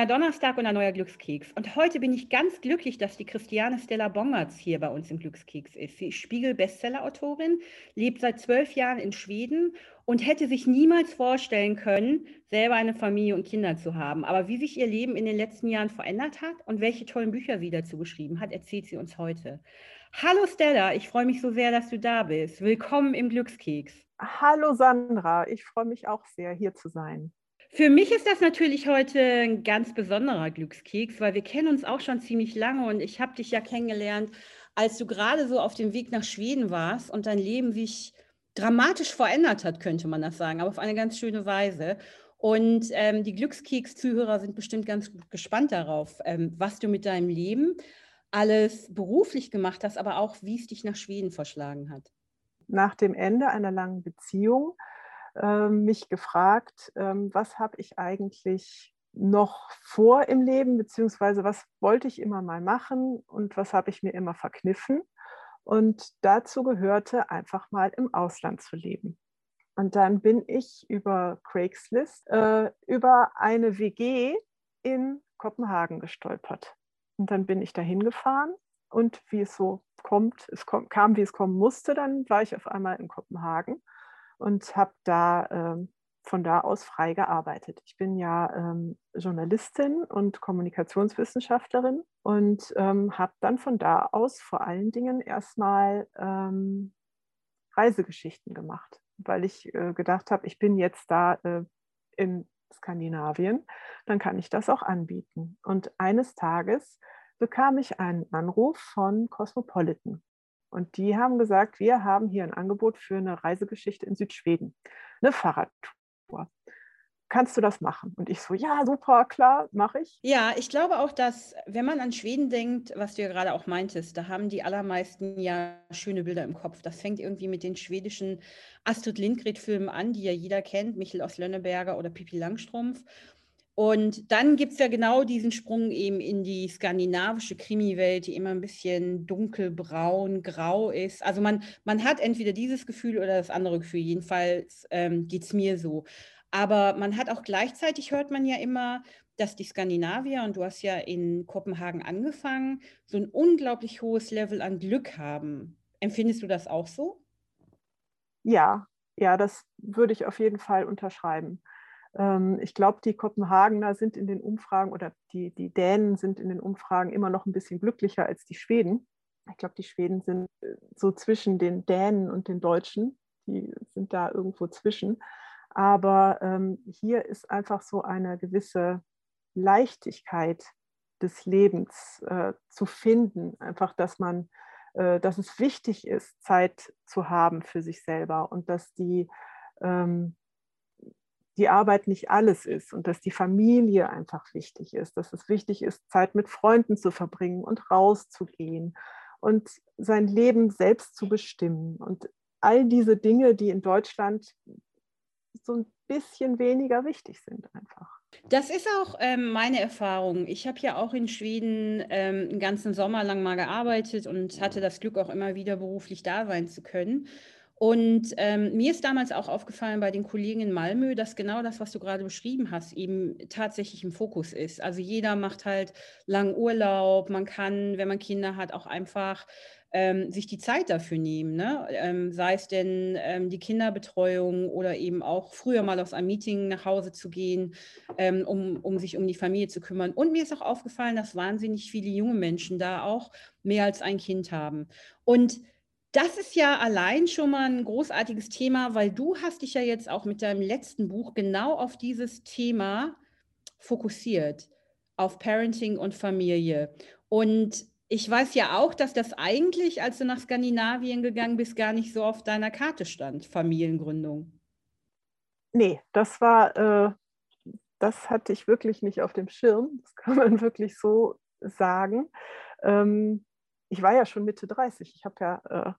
neuer Donnerstag und ein neuer Glückskeks. Und heute bin ich ganz glücklich, dass die Christiane Stella Bongertz hier bei uns im Glückskeks ist. Sie ist Spiegel-Bestseller-Autorin, lebt seit zwölf Jahren in Schweden und hätte sich niemals vorstellen können, selber eine Familie und Kinder zu haben. Aber wie sich ihr Leben in den letzten Jahren verändert hat und welche tollen Bücher sie dazu geschrieben hat, erzählt sie uns heute. Hallo Stella, ich freue mich so sehr, dass du da bist. Willkommen im Glückskeks. Hallo Sandra, ich freue mich auch sehr, hier zu sein. Für mich ist das natürlich heute ein ganz besonderer Glückskeks, weil wir kennen uns auch schon ziemlich lange und ich habe dich ja kennengelernt, als du gerade so auf dem Weg nach Schweden warst und dein Leben sich dramatisch verändert hat, könnte man das sagen, aber auf eine ganz schöne Weise. Und ähm, die Glückskeks-Zuhörer sind bestimmt ganz gespannt darauf, ähm, was du mit deinem Leben alles beruflich gemacht hast, aber auch wie es dich nach Schweden verschlagen hat. Nach dem Ende einer langen Beziehung mich gefragt, ähm, was habe ich eigentlich noch vor im Leben, beziehungsweise was wollte ich immer mal machen und was habe ich mir immer verkniffen. Und dazu gehörte einfach mal im Ausland zu leben. Und dann bin ich über Craigslist äh, über eine WG in Kopenhagen gestolpert. Und dann bin ich dahin gefahren und wie es so kommt, es kom kam, wie es kommen musste, dann war ich auf einmal in Kopenhagen und habe da ähm, von da aus frei gearbeitet. Ich bin ja ähm, Journalistin und Kommunikationswissenschaftlerin und ähm, habe dann von da aus vor allen Dingen erstmal ähm, Reisegeschichten gemacht, weil ich äh, gedacht habe, ich bin jetzt da äh, in Skandinavien, dann kann ich das auch anbieten. Und eines Tages bekam ich einen Anruf von Cosmopolitan. Und die haben gesagt, wir haben hier ein Angebot für eine Reisegeschichte in Südschweden, eine Fahrradtour. Kannst du das machen? Und ich so, ja, super, klar, mache ich. Ja, ich glaube auch, dass, wenn man an Schweden denkt, was du ja gerade auch meintest, da haben die allermeisten ja schöne Bilder im Kopf. Das fängt irgendwie mit den schwedischen Astrid Lindgren-Filmen an, die ja jeder kennt, Michel aus Lönneberger oder Pippi Langstrumpf. Und dann gibt es ja genau diesen Sprung eben in die skandinavische Krimiwelt, die immer ein bisschen dunkelbraun, grau ist. Also man, man hat entweder dieses Gefühl oder das andere Gefühl. Jedenfalls ähm, geht es mir so. Aber man hat auch gleichzeitig, hört man ja immer, dass die Skandinavier, und du hast ja in Kopenhagen angefangen, so ein unglaublich hohes Level an Glück haben. Empfindest du das auch so? Ja, ja, das würde ich auf jeden Fall unterschreiben. Ähm, ich glaube, die Kopenhagener sind in den Umfragen oder die, die Dänen sind in den Umfragen immer noch ein bisschen glücklicher als die Schweden. Ich glaube, die Schweden sind äh, so zwischen den Dänen und den Deutschen. Die sind da irgendwo zwischen. Aber ähm, hier ist einfach so eine gewisse Leichtigkeit des Lebens äh, zu finden. Einfach, dass man, äh, dass es wichtig ist, Zeit zu haben für sich selber und dass die, ähm, die Arbeit nicht alles ist und dass die Familie einfach wichtig ist, dass es wichtig ist, Zeit mit Freunden zu verbringen und rauszugehen und sein Leben selbst zu bestimmen. Und all diese Dinge, die in Deutschland so ein bisschen weniger wichtig sind einfach. Das ist auch ähm, meine Erfahrung. Ich habe ja auch in Schweden ähm, einen ganzen Sommer lang mal gearbeitet und hatte das Glück, auch immer wieder beruflich da sein zu können. Und ähm, mir ist damals auch aufgefallen bei den Kollegen in Malmö, dass genau das, was du gerade beschrieben hast, eben tatsächlich im Fokus ist. Also jeder macht halt lang Urlaub, man kann, wenn man Kinder hat, auch einfach ähm, sich die Zeit dafür nehmen. Ne? Ähm, sei es denn ähm, die Kinderbetreuung oder eben auch früher mal aus einem Meeting nach Hause zu gehen, ähm, um, um sich um die Familie zu kümmern. Und mir ist auch aufgefallen, dass wahnsinnig viele junge Menschen da auch mehr als ein Kind haben. Und das ist ja allein schon mal ein großartiges Thema, weil du hast dich ja jetzt auch mit deinem letzten Buch genau auf dieses Thema fokussiert, auf Parenting und Familie. Und ich weiß ja auch, dass das eigentlich, als du nach Skandinavien gegangen bist, gar nicht so auf deiner Karte stand, Familiengründung. Nee, das war, äh, das hatte ich wirklich nicht auf dem Schirm. Das kann man wirklich so sagen. Ähm, ich war ja schon Mitte 30. Ich habe ja äh,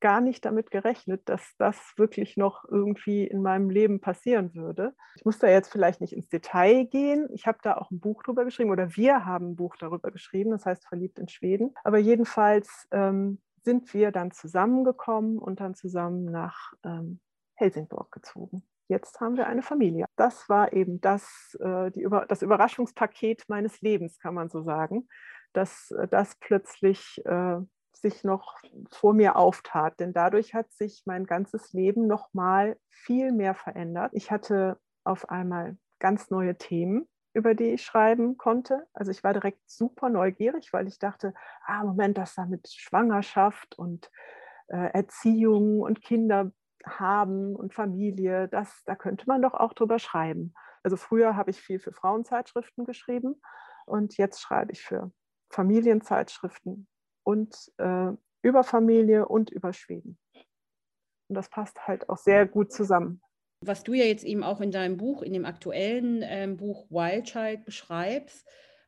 gar nicht damit gerechnet, dass das wirklich noch irgendwie in meinem Leben passieren würde. Ich muss da jetzt vielleicht nicht ins Detail gehen. Ich habe da auch ein Buch drüber geschrieben oder wir haben ein Buch darüber geschrieben, das heißt Verliebt in Schweden. Aber jedenfalls ähm, sind wir dann zusammengekommen und dann zusammen nach ähm, Helsingborg gezogen. jetzt haben wir eine Familie. Das war eben das, äh, die, das Überraschungspaket meines Lebens, kann man so sagen, dass äh, das plötzlich äh, sich noch vor mir auftat. Denn dadurch hat sich mein ganzes Leben noch mal viel mehr verändert. Ich hatte auf einmal ganz neue Themen, über die ich schreiben konnte. Also ich war direkt super neugierig, weil ich dachte, ah, Moment, das da mit Schwangerschaft und äh, Erziehung und Kinder haben und Familie, das, da könnte man doch auch drüber schreiben. Also früher habe ich viel für Frauenzeitschriften geschrieben und jetzt schreibe ich für Familienzeitschriften und äh, über Familie und über Schweden. Und das passt halt auch sehr gut zusammen. Was du ja jetzt eben auch in deinem Buch, in dem aktuellen ähm, Buch Wild Child beschreibst,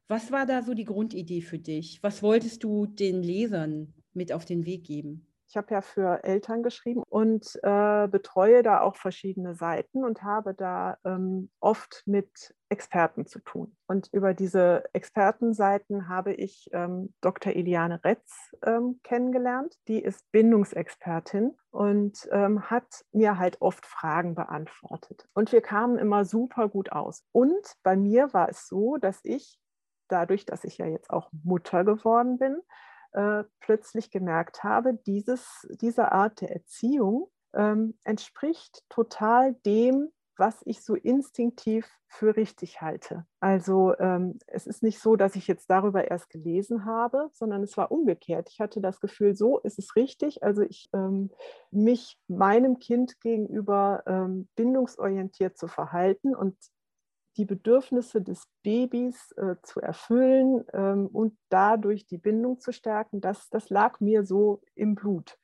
was war da so die Grundidee für dich? Was wolltest du den Lesern mit auf den Weg geben? Ich habe ja für Eltern geschrieben und äh, betreue da auch verschiedene Seiten und habe da ähm, oft mit Experten zu tun. Und über diese Expertenseiten habe ich ähm, Dr. Iliane Retz ähm, kennengelernt. Die ist Bindungsexpertin und ähm, hat mir halt oft Fragen beantwortet. Und wir kamen immer super gut aus. Und bei mir war es so, dass ich dadurch, dass ich ja jetzt auch Mutter geworden bin, äh, plötzlich gemerkt habe, dieses, diese Art der Erziehung ähm, entspricht total dem, was ich so instinktiv für richtig halte. Also ähm, es ist nicht so, dass ich jetzt darüber erst gelesen habe, sondern es war umgekehrt. Ich hatte das Gefühl, so ist es richtig. Also ich ähm, mich meinem Kind gegenüber ähm, bindungsorientiert zu verhalten und die Bedürfnisse des Babys äh, zu erfüllen ähm, und dadurch die Bindung zu stärken, das, das lag mir so im Blut.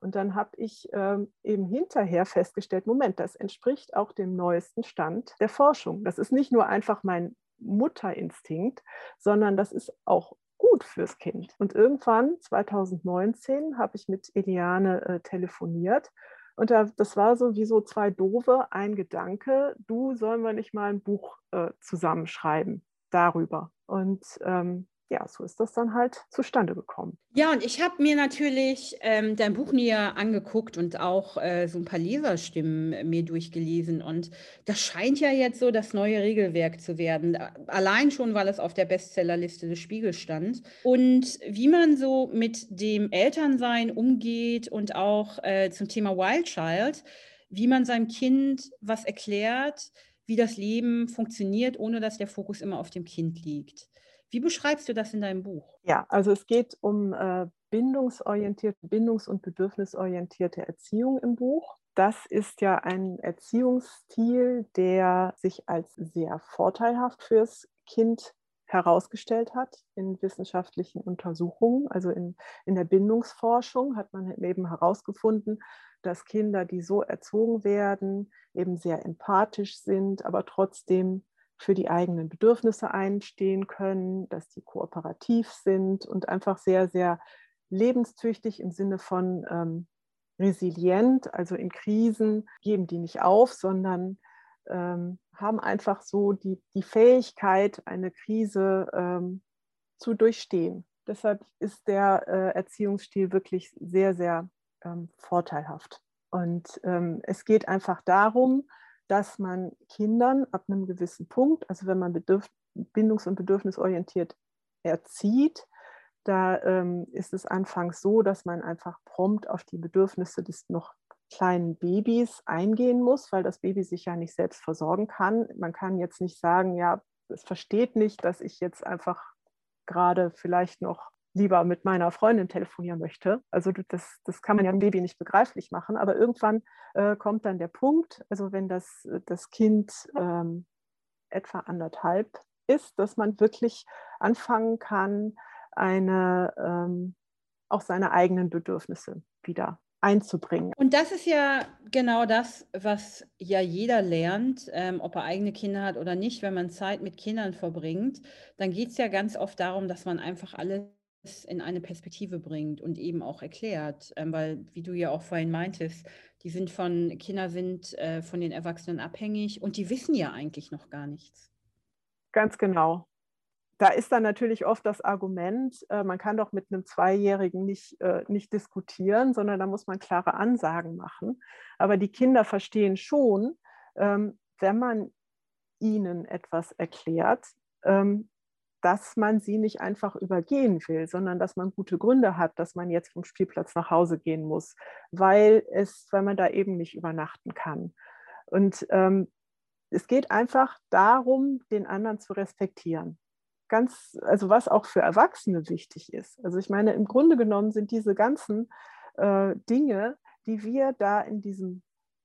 Und dann habe ich ähm, eben hinterher festgestellt, Moment, das entspricht auch dem neuesten Stand der Forschung. Das ist nicht nur einfach mein Mutterinstinkt, sondern das ist auch gut fürs Kind. Und irgendwann, 2019, habe ich mit Eliane äh, telefoniert und da, das war so wie so zwei Dove, ein Gedanke, du sollen wir nicht mal ein Buch äh, zusammenschreiben darüber. Und ähm, ja, so ist das dann halt zustande gekommen. Ja, und ich habe mir natürlich ähm, dein Buch näher angeguckt und auch äh, so ein paar Leserstimmen mir durchgelesen. Und das scheint ja jetzt so das neue Regelwerk zu werden. Allein schon, weil es auf der Bestsellerliste des Spiegels stand. Und wie man so mit dem Elternsein umgeht und auch äh, zum Thema Wild Child, wie man seinem Kind was erklärt, wie das Leben funktioniert, ohne dass der Fokus immer auf dem Kind liegt. Wie beschreibst du das in deinem Buch? Ja, also es geht um äh, bindungsorientierte, bindungs- und bedürfnisorientierte Erziehung im Buch. Das ist ja ein Erziehungsstil, der sich als sehr vorteilhaft fürs Kind herausgestellt hat in wissenschaftlichen Untersuchungen, also in, in der Bindungsforschung hat man eben herausgefunden, dass Kinder, die so erzogen werden, eben sehr empathisch sind, aber trotzdem für die eigenen Bedürfnisse einstehen können, dass die kooperativ sind und einfach sehr, sehr lebenstüchtig im Sinne von ähm, resilient, also in Krisen geben die nicht auf, sondern ähm, haben einfach so die, die Fähigkeit, eine Krise ähm, zu durchstehen. Deshalb ist der äh, Erziehungsstil wirklich sehr, sehr ähm, vorteilhaft. Und ähm, es geht einfach darum, dass man Kindern ab einem gewissen Punkt, also wenn man bedürf, bindungs- und bedürfnisorientiert erzieht, da ähm, ist es anfangs so, dass man einfach prompt auf die Bedürfnisse des noch kleinen Babys eingehen muss, weil das Baby sich ja nicht selbst versorgen kann. Man kann jetzt nicht sagen, ja, es versteht nicht, dass ich jetzt einfach gerade vielleicht noch lieber mit meiner Freundin telefonieren möchte. Also das, das kann man ja dem Baby nicht begreiflich machen, aber irgendwann äh, kommt dann der Punkt, also wenn das, das Kind ähm, etwa anderthalb ist, dass man wirklich anfangen kann, eine, ähm, auch seine eigenen Bedürfnisse wieder einzubringen. Und das ist ja genau das, was ja jeder lernt, ähm, ob er eigene Kinder hat oder nicht. Wenn man Zeit mit Kindern verbringt, dann geht es ja ganz oft darum, dass man einfach alles in eine Perspektive bringt und eben auch erklärt, ähm, weil, wie du ja auch vorhin meintest, die sind von, Kinder sind äh, von den Erwachsenen abhängig und die wissen ja eigentlich noch gar nichts. Ganz genau. Da ist dann natürlich oft das Argument, äh, man kann doch mit einem Zweijährigen nicht, äh, nicht diskutieren, sondern da muss man klare Ansagen machen. Aber die Kinder verstehen schon, ähm, wenn man ihnen etwas erklärt, ähm, dass man sie nicht einfach übergehen will, sondern dass man gute Gründe hat, dass man jetzt vom Spielplatz nach Hause gehen muss, weil, es, weil man da eben nicht übernachten kann. Und ähm, es geht einfach darum, den anderen zu respektieren. Ganz, also was auch für Erwachsene wichtig ist. Also ich meine, im Grunde genommen sind diese ganzen äh, Dinge, die wir da in diesem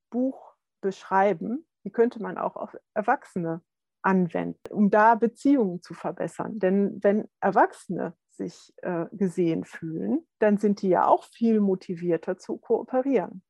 Buch beschreiben, die könnte man auch auf Erwachsene anwenden, um da Beziehungen zu verbessern. Denn wenn Erwachsene sich äh, gesehen fühlen, dann sind die ja auch viel motivierter zu kooperieren.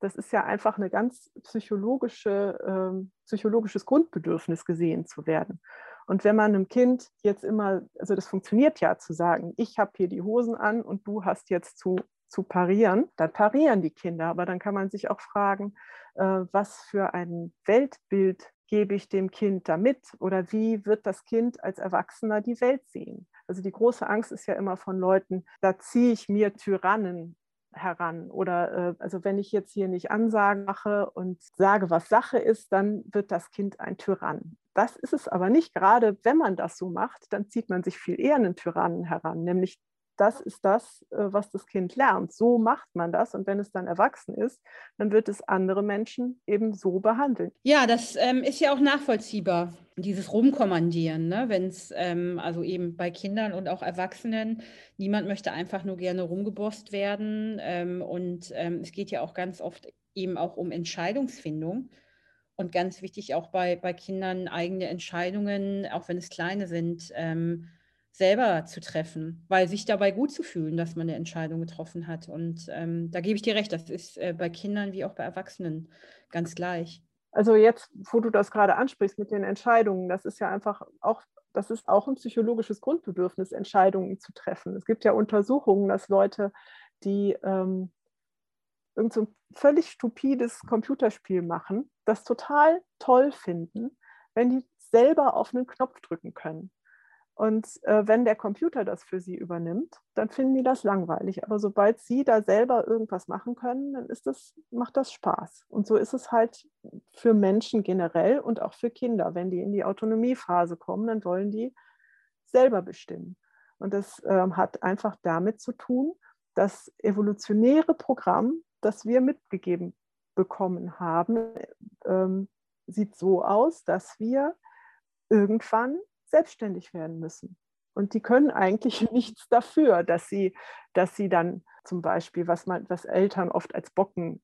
Das ist ja einfach eine ganz psychologische, äh, psychologisches Grundbedürfnis, gesehen zu werden. Und wenn man einem Kind jetzt immer, also das funktioniert ja zu sagen, ich habe hier die Hosen an und du hast jetzt zu, zu parieren, dann parieren die Kinder. Aber dann kann man sich auch fragen, äh, was für ein Weltbild gebe ich dem Kind damit oder wie wird das Kind als Erwachsener die Welt sehen? Also die große Angst ist ja immer von Leuten, da ziehe ich mir Tyrannen heran oder äh, also wenn ich jetzt hier nicht Ansagen mache und sage, was Sache ist, dann wird das Kind ein Tyrann. Das ist es aber nicht. Gerade wenn man das so macht, dann zieht man sich viel eher einen Tyrannen heran, nämlich das ist das, äh, was das Kind lernt. So macht man das. Und wenn es dann erwachsen ist, dann wird es andere Menschen eben so behandeln. Ja, das ähm, ist ja auch nachvollziehbar, dieses Rumkommandieren, ne? wenn es ähm, also eben bei Kindern und auch Erwachsenen, niemand möchte einfach nur gerne rumgebost werden. Ähm, und ähm, es geht ja auch ganz oft eben auch um Entscheidungsfindung. Und ganz wichtig auch bei, bei Kindern eigene Entscheidungen, auch wenn es kleine sind, ähm, selber zu treffen, weil sich dabei gut zu fühlen, dass man eine Entscheidung getroffen hat. Und ähm, da gebe ich dir recht, das ist äh, bei Kindern wie auch bei Erwachsenen ganz gleich. Also jetzt, wo du das gerade ansprichst mit den Entscheidungen, das ist ja einfach auch, das ist auch ein psychologisches Grundbedürfnis, Entscheidungen zu treffen. Es gibt ja Untersuchungen, dass Leute, die ähm, irgend so ein völlig stupides Computerspiel machen, das total toll finden, wenn die selber auf einen Knopf drücken können. Und äh, wenn der Computer das für sie übernimmt, dann finden die das langweilig. Aber sobald sie da selber irgendwas machen können, dann ist das, macht das Spaß. Und so ist es halt für Menschen generell und auch für Kinder. Wenn die in die Autonomiephase kommen, dann wollen die selber bestimmen. Und das äh, hat einfach damit zu tun, das evolutionäre Programm, das wir mitgegeben bekommen haben, ähm, sieht so aus, dass wir irgendwann selbstständig werden müssen. Und die können eigentlich nichts dafür, dass sie, dass sie dann zum Beispiel, was, man, was Eltern oft als Bocken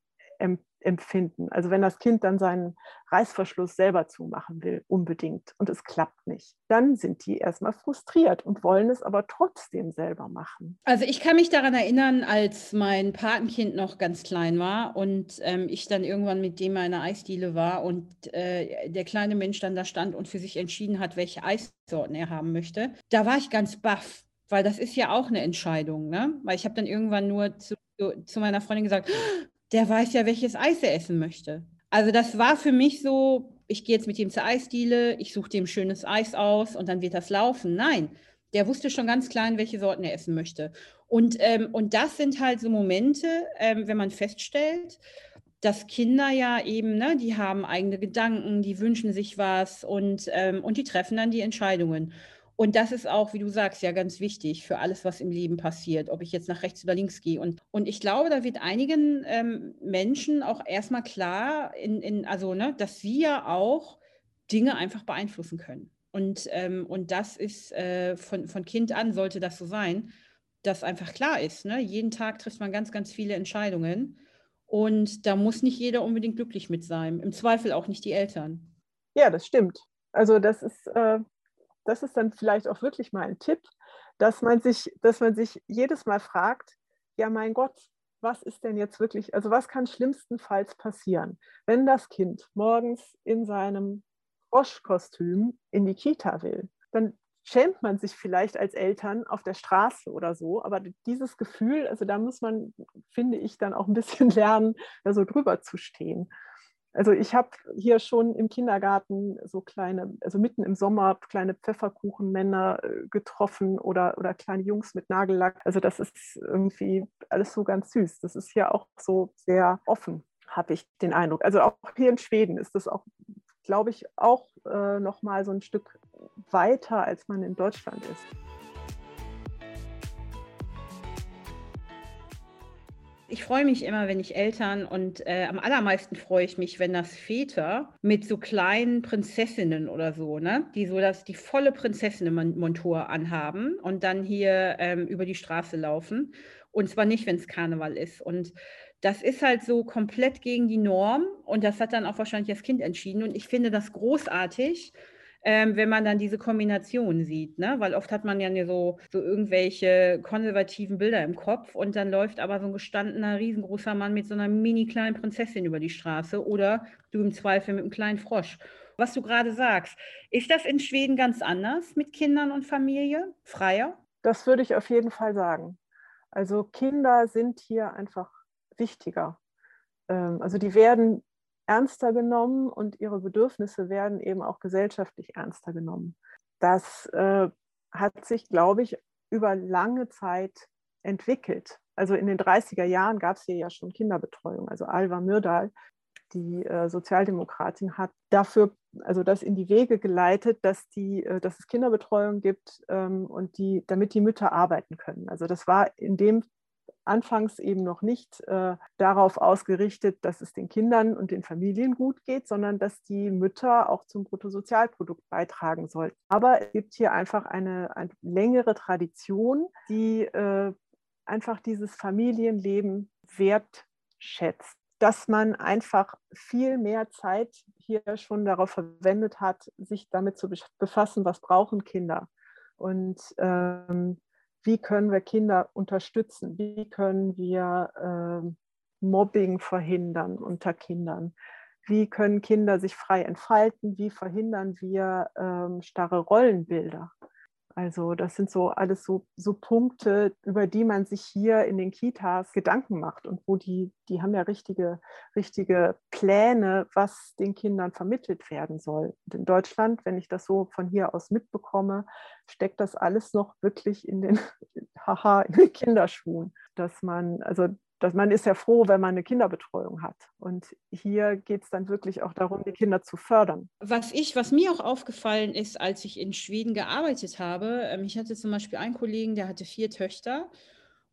empfinden. Also wenn das Kind dann seinen Reißverschluss selber zumachen will, unbedingt, und es klappt nicht, dann sind die erstmal frustriert und wollen es aber trotzdem selber machen. Also ich kann mich daran erinnern, als mein Patenkind noch ganz klein war und ähm, ich dann irgendwann mit dem eine Eisdiele war und äh, der kleine Mensch dann da stand und für sich entschieden hat, welche Eissorten er haben möchte. Da war ich ganz baff, weil das ist ja auch eine Entscheidung, ne? Weil ich habe dann irgendwann nur zu, zu meiner Freundin gesagt, der weiß ja, welches Eis er essen möchte. Also das war für mich so, ich gehe jetzt mit ihm zur Eisdiele, ich suche dem schönes Eis aus und dann wird das laufen. Nein, der wusste schon ganz klein, welche Sorten er essen möchte. Und, ähm, und das sind halt so Momente, ähm, wenn man feststellt, dass Kinder ja eben, ne, die haben eigene Gedanken, die wünschen sich was und, ähm, und die treffen dann die Entscheidungen. Und das ist auch, wie du sagst, ja ganz wichtig für alles, was im Leben passiert, ob ich jetzt nach rechts oder links gehe. Und, und ich glaube, da wird einigen ähm, Menschen auch erstmal klar, in, in, also, ne, dass sie ja auch Dinge einfach beeinflussen können. Und, ähm, und das ist äh, von, von Kind an, sollte das so sein, dass einfach klar ist. Ne? Jeden Tag trifft man ganz, ganz viele Entscheidungen. Und da muss nicht jeder unbedingt glücklich mit sein. Im Zweifel auch nicht die Eltern. Ja, das stimmt. Also das ist, äh, das ist dann vielleicht auch wirklich mal ein Tipp, dass man sich, dass man sich jedes Mal fragt, ja mein Gott, was ist denn jetzt wirklich, also was kann schlimmstenfalls passieren, wenn das Kind morgens in seinem Froschkostüm in die Kita will? Dann schämt man sich vielleicht als Eltern auf der Straße oder so, aber dieses Gefühl, also da muss man, finde ich, dann auch ein bisschen lernen, da so drüber zu stehen. Also ich habe hier schon im Kindergarten so kleine, also mitten im Sommer kleine Pfefferkuchenmänner äh, getroffen oder, oder kleine Jungs mit Nagellack. Also das ist irgendwie alles so ganz süß. Das ist ja auch so sehr offen habe ich den Eindruck. Also auch hier in Schweden ist das auch, glaube ich, auch äh, noch mal so ein Stück weiter, als man in Deutschland ist. Ich freue mich immer, wenn ich Eltern und äh, am allermeisten freue ich mich, wenn das Väter mit so kleinen Prinzessinnen oder so, ne, die so das die volle Prinzessinnenmontur anhaben und dann hier ähm, über die Straße laufen. Und zwar nicht, wenn es Karneval ist. Und das ist halt so komplett gegen die Norm und das hat dann auch wahrscheinlich das Kind entschieden. Und ich finde das großartig, ähm, wenn man dann diese Kombination sieht, ne? Weil oft hat man ja so, so irgendwelche konservativen Bilder im Kopf und dann läuft aber so ein gestandener, riesengroßer Mann mit so einer mini kleinen Prinzessin über die Straße oder du im Zweifel mit einem kleinen Frosch. Was du gerade sagst, ist das in Schweden ganz anders mit Kindern und Familie? Freier? Das würde ich auf jeden Fall sagen. Also Kinder sind hier einfach wichtiger. Ähm, also die werden ernster genommen und ihre Bedürfnisse werden eben auch gesellschaftlich ernster genommen. Das äh, hat sich, glaube ich, über lange Zeit entwickelt. Also in den 30er Jahren gab es hier ja schon Kinderbetreuung. Also Alva Myrdal, die äh, Sozialdemokratin, hat dafür, also das in die Wege geleitet, dass, die, äh, dass es Kinderbetreuung gibt ähm, und die, damit die Mütter arbeiten können. Also das war in dem anfangs eben noch nicht äh, darauf ausgerichtet, dass es den Kindern und den Familien gut geht, sondern dass die Mütter auch zum Bruttosozialprodukt beitragen sollten. Aber es gibt hier einfach eine, eine längere Tradition, die äh, einfach dieses Familienleben wertschätzt dass man einfach viel mehr Zeit hier schon darauf verwendet hat, sich damit zu befassen, was brauchen Kinder. Und ähm, wie können wir Kinder unterstützen, wie können wir äh, Mobbing verhindern unter Kindern, wie können Kinder sich frei entfalten, wie verhindern wir ähm, starre Rollenbilder. Also das sind so alles so, so Punkte, über die man sich hier in den Kitas Gedanken macht und wo die, die haben ja richtige, richtige Pläne, was den Kindern vermittelt werden soll. Und in Deutschland, wenn ich das so von hier aus mitbekomme, steckt das alles noch wirklich in den, haha, in den Kinderschuhen. Dass man, also dass man ist ja froh, wenn man eine Kinderbetreuung hat. Und hier geht es dann wirklich auch darum, die Kinder zu fördern. Was ich, was mir auch aufgefallen ist, als ich in Schweden gearbeitet habe, ähm, ich hatte zum Beispiel einen Kollegen, der hatte vier Töchter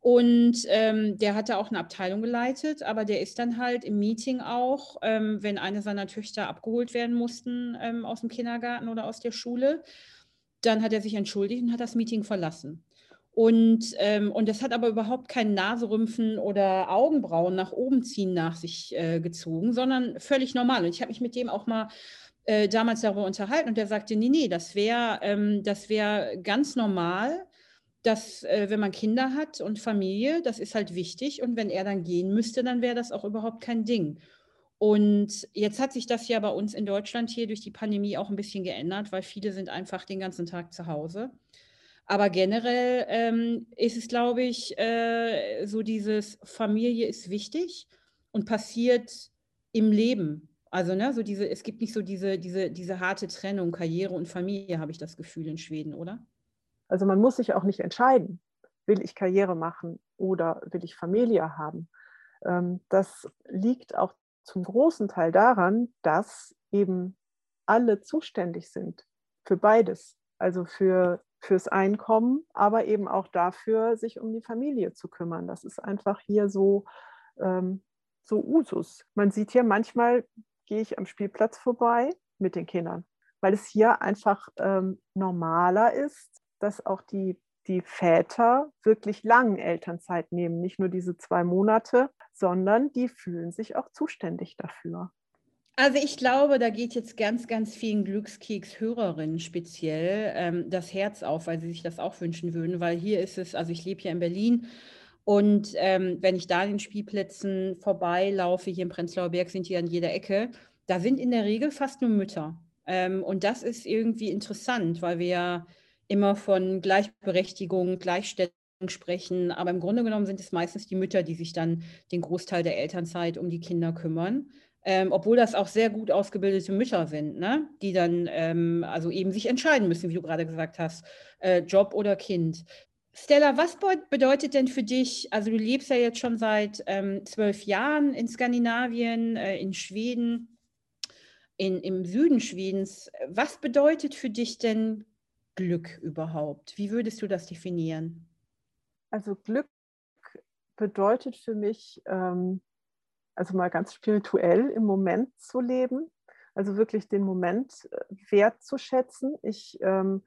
und ähm, der hatte auch eine Abteilung geleitet, aber der ist dann halt im Meeting auch, ähm, wenn eine seiner Töchter abgeholt werden mussten ähm, aus dem Kindergarten oder aus der Schule, dann hat er sich entschuldigt und hat das Meeting verlassen. Und, ähm, und das hat aber überhaupt kein Naserümpfen oder Augenbrauen nach oben ziehen nach sich äh, gezogen, sondern völlig normal. Und ich habe mich mit dem auch mal äh, damals darüber unterhalten und der sagte, nee, nee, das wäre ähm, wär ganz normal, dass äh, wenn man Kinder hat und Familie, das ist halt wichtig. Und wenn er dann gehen müsste, dann wäre das auch überhaupt kein Ding. Und jetzt hat sich das ja bei uns in Deutschland hier durch die Pandemie auch ein bisschen geändert, weil viele sind einfach den ganzen Tag zu Hause. Aber generell ähm, ist es, glaube ich, äh, so dieses Familie ist wichtig und passiert im Leben. Also, ne, so diese, es gibt nicht so diese, diese, diese harte Trennung, Karriere und Familie, habe ich das Gefühl in Schweden, oder? Also man muss sich auch nicht entscheiden, will ich Karriere machen oder will ich Familie haben. Ähm, das liegt auch zum großen Teil daran, dass eben alle zuständig sind für beides. Also für fürs Einkommen, aber eben auch dafür, sich um die Familie zu kümmern. Das ist einfach hier so, ähm, so Usus. Man sieht hier manchmal, gehe ich am Spielplatz vorbei mit den Kindern, weil es hier einfach ähm, normaler ist, dass auch die, die Väter wirklich lang Elternzeit nehmen, nicht nur diese zwei Monate, sondern die fühlen sich auch zuständig dafür. Also ich glaube, da geht jetzt ganz, ganz vielen Glückskeks-Hörerinnen speziell ähm, das Herz auf, weil sie sich das auch wünschen würden, weil hier ist es, also ich lebe hier in Berlin und ähm, wenn ich da an den Spielplätzen vorbeilaufe, hier im Prenzlauer Berg sind die an jeder Ecke, da sind in der Regel fast nur Mütter. Ähm, und das ist irgendwie interessant, weil wir ja immer von Gleichberechtigung, Gleichstellung sprechen, aber im Grunde genommen sind es meistens die Mütter, die sich dann den Großteil der Elternzeit um die Kinder kümmern. Ähm, obwohl das auch sehr gut ausgebildete Mütter sind, ne? die dann ähm, also eben sich entscheiden müssen, wie du gerade gesagt hast, äh, Job oder Kind. Stella, was bedeutet denn für dich, also du lebst ja jetzt schon seit ähm, zwölf Jahren in Skandinavien, äh, in Schweden, in, im Süden Schwedens. Was bedeutet für dich denn Glück überhaupt? Wie würdest du das definieren? Also Glück bedeutet für mich, ähm, also mal ganz spirituell im Moment zu leben, also wirklich den Moment äh, wertzuschätzen. Ich ähm,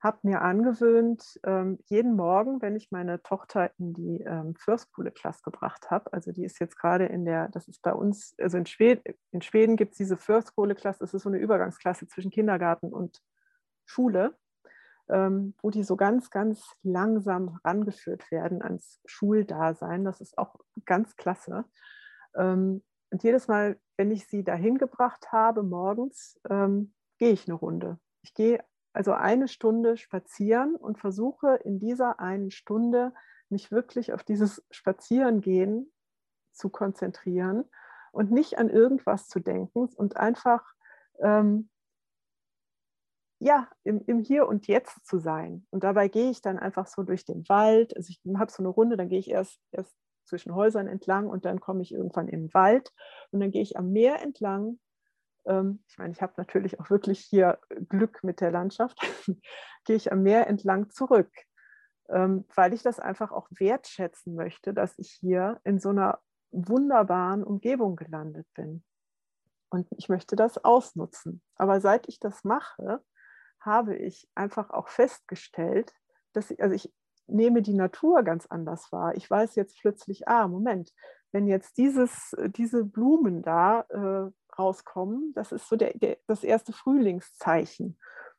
habe mir angewöhnt, ähm, jeden Morgen, wenn ich meine Tochter in die ähm, First-Schule-Klasse gebracht habe, also die ist jetzt gerade in der, das ist bei uns, also in Schweden, in Schweden gibt es diese First-Schule-Klasse, das ist so eine Übergangsklasse zwischen Kindergarten und Schule, ähm, wo die so ganz, ganz langsam rangeführt werden ans Schuldasein. Das ist auch ganz klasse. Und jedes Mal, wenn ich sie dahin gebracht habe, morgens, gehe ich eine Runde. Ich gehe also eine Stunde spazieren und versuche in dieser einen Stunde mich wirklich auf dieses Spazierengehen zu konzentrieren und nicht an irgendwas zu denken und einfach ähm, ja, im, im Hier und Jetzt zu sein. Und dabei gehe ich dann einfach so durch den Wald. Also ich habe so eine Runde, dann gehe ich erst, erst zwischen Häusern entlang und dann komme ich irgendwann in den Wald und dann gehe ich am Meer entlang ähm, ich meine, ich habe natürlich auch wirklich hier Glück mit der Landschaft, gehe ich am Meer entlang zurück, ähm, weil ich das einfach auch wertschätzen möchte, dass ich hier in so einer wunderbaren Umgebung gelandet bin. Und ich möchte das ausnutzen. Aber seit ich das mache, habe ich einfach auch festgestellt, dass ich, also ich nehme die Natur ganz anders wahr. Ich weiß jetzt plötzlich, ah, Moment, wenn jetzt dieses, diese Blumen da äh, rauskommen. Das ist so der, der, das erste Frühlingszeichen.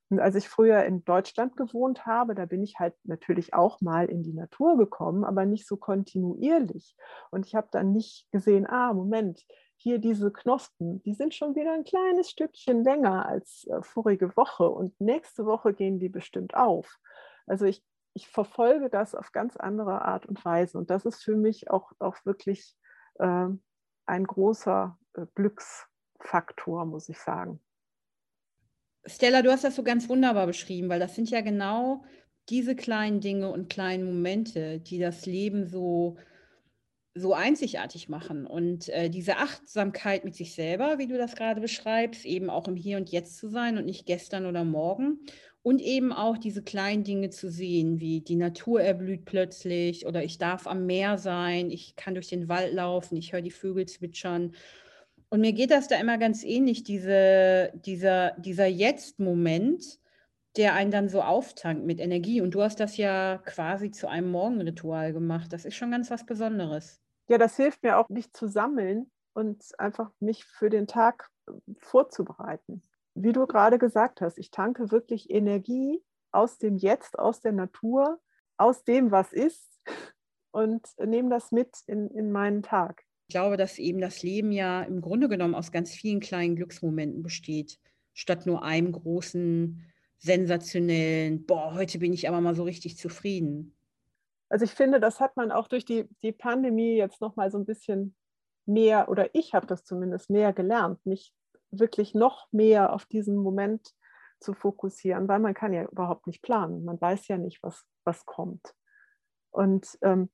Und als ich früher in Deutschland gewohnt habe, da bin ich halt natürlich auch mal in die Natur gekommen, aber nicht so kontinuierlich. Und ich habe dann nicht gesehen, ah, Moment, hier diese Knospen, die sind schon wieder ein kleines Stückchen länger als äh, vorige Woche und nächste Woche gehen die bestimmt auf. Also ich, ich verfolge das auf ganz andere Art und Weise. Und das ist für mich auch, auch wirklich äh, ein großer äh, Glücks, Faktor, muss ich sagen. Stella, du hast das so ganz wunderbar beschrieben, weil das sind ja genau diese kleinen Dinge und kleinen Momente, die das Leben so, so einzigartig machen. Und äh, diese Achtsamkeit mit sich selber, wie du das gerade beschreibst, eben auch im Hier und Jetzt zu sein und nicht gestern oder morgen. Und eben auch diese kleinen Dinge zu sehen, wie die Natur erblüht plötzlich oder ich darf am Meer sein, ich kann durch den Wald laufen, ich höre die Vögel zwitschern und mir geht das da immer ganz ähnlich, diese, dieser, dieser Jetzt-Moment, der einen dann so auftankt mit Energie. Und du hast das ja quasi zu einem Morgenritual gemacht. Das ist schon ganz was Besonderes. Ja, das hilft mir auch, mich zu sammeln und einfach mich für den Tag vorzubereiten. Wie du gerade gesagt hast, ich tanke wirklich Energie aus dem Jetzt, aus der Natur, aus dem, was ist und nehme das mit in, in meinen Tag. Ich glaube, dass eben das Leben ja im Grunde genommen aus ganz vielen kleinen Glücksmomenten besteht, statt nur einem großen, sensationellen, boah, heute bin ich aber mal so richtig zufrieden. Also ich finde, das hat man auch durch die, die Pandemie jetzt nochmal so ein bisschen mehr, oder ich habe das zumindest mehr gelernt, mich wirklich noch mehr auf diesen Moment zu fokussieren, weil man kann ja überhaupt nicht planen. Man weiß ja nicht, was, was kommt. Und ähm,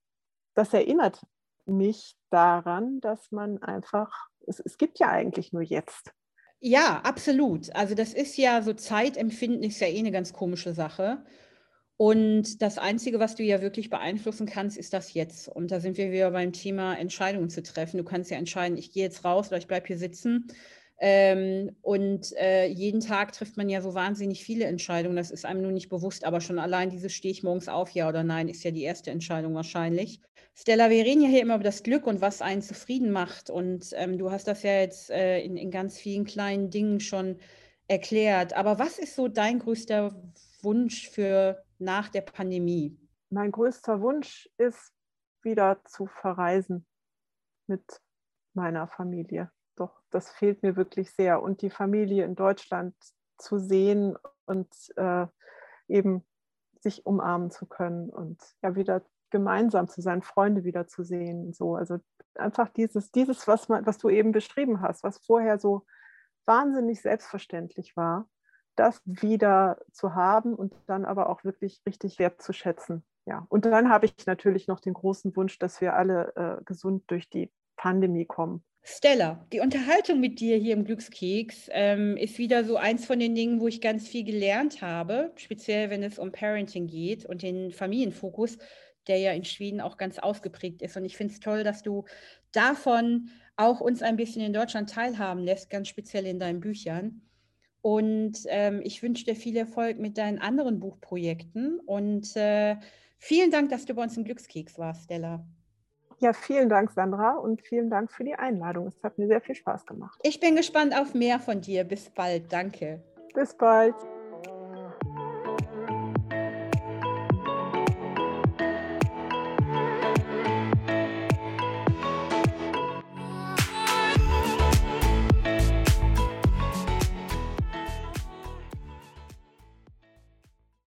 das erinnert mich daran, dass man einfach, es, es gibt ja eigentlich nur jetzt. Ja, absolut. Also das ist ja so Zeitempfinden ist ja eh eine ganz komische Sache. Und das Einzige, was du ja wirklich beeinflussen kannst, ist das jetzt. Und da sind wir wieder beim Thema Entscheidungen zu treffen. Du kannst ja entscheiden, ich gehe jetzt raus oder ich bleibe hier sitzen. Ähm, und äh, jeden Tag trifft man ja so wahnsinnig viele Entscheidungen. Das ist einem nur nicht bewusst, aber schon allein dieses stehe ich morgens auf, ja oder nein, ist ja die erste Entscheidung wahrscheinlich. Stella, wir reden ja hier immer über das Glück und was einen zufrieden macht. Und ähm, du hast das ja jetzt äh, in, in ganz vielen kleinen Dingen schon erklärt. Aber was ist so dein größter Wunsch für nach der Pandemie? Mein größter Wunsch ist, wieder zu verreisen mit meiner Familie doch, das fehlt mir wirklich sehr. Und die Familie in Deutschland zu sehen und äh, eben sich umarmen zu können und ja wieder gemeinsam zu sein, Freunde wieder zu sehen. So. Also einfach dieses, dieses was, man, was du eben beschrieben hast, was vorher so wahnsinnig selbstverständlich war, das wieder zu haben und dann aber auch wirklich richtig wertzuschätzen. ja, und dann habe ich natürlich noch den großen Wunsch, dass wir alle äh, gesund durch die Pandemie kommen. Stella, die Unterhaltung mit dir hier im Glückskeks ähm, ist wieder so eins von den Dingen, wo ich ganz viel gelernt habe, speziell wenn es um Parenting geht und den Familienfokus, der ja in Schweden auch ganz ausgeprägt ist. Und ich finde es toll, dass du davon auch uns ein bisschen in Deutschland teilhaben lässt, ganz speziell in deinen Büchern. Und ähm, ich wünsche dir viel Erfolg mit deinen anderen Buchprojekten und äh, vielen Dank, dass du bei uns im Glückskeks warst, Stella. Ja, vielen Dank, Sandra, und vielen Dank für die Einladung. Es hat mir sehr viel Spaß gemacht. Ich bin gespannt auf mehr von dir. Bis bald. Danke. Bis bald.